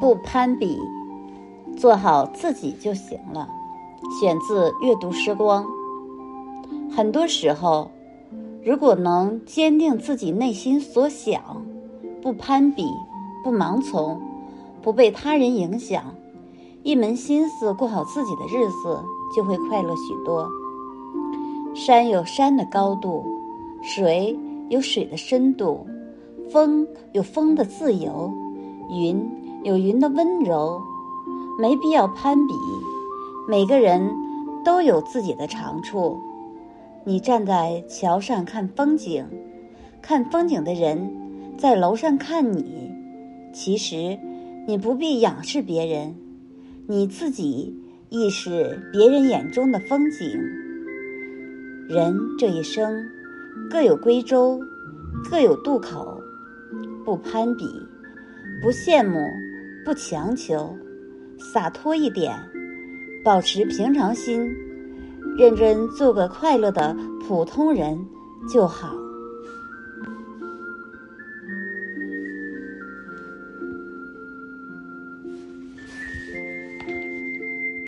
不攀比，做好自己就行了。选自阅读时光。很多时候，如果能坚定自己内心所想，不攀比，不盲从，不被他人影响，一门心思过好自己的日子，就会快乐许多。山有山的高度，水有水的深度，风有风的自由，云有云的温柔，没必要攀比。每个人都有自己的长处。你站在桥上看风景，看风景的人在楼上看你。其实，你不必仰视别人，你自己亦是别人眼中的风景。人这一生，各有归舟，各有渡口。不攀比，不羡慕，不强求，洒脱一点，保持平常心。认真做个快乐的普通人就好。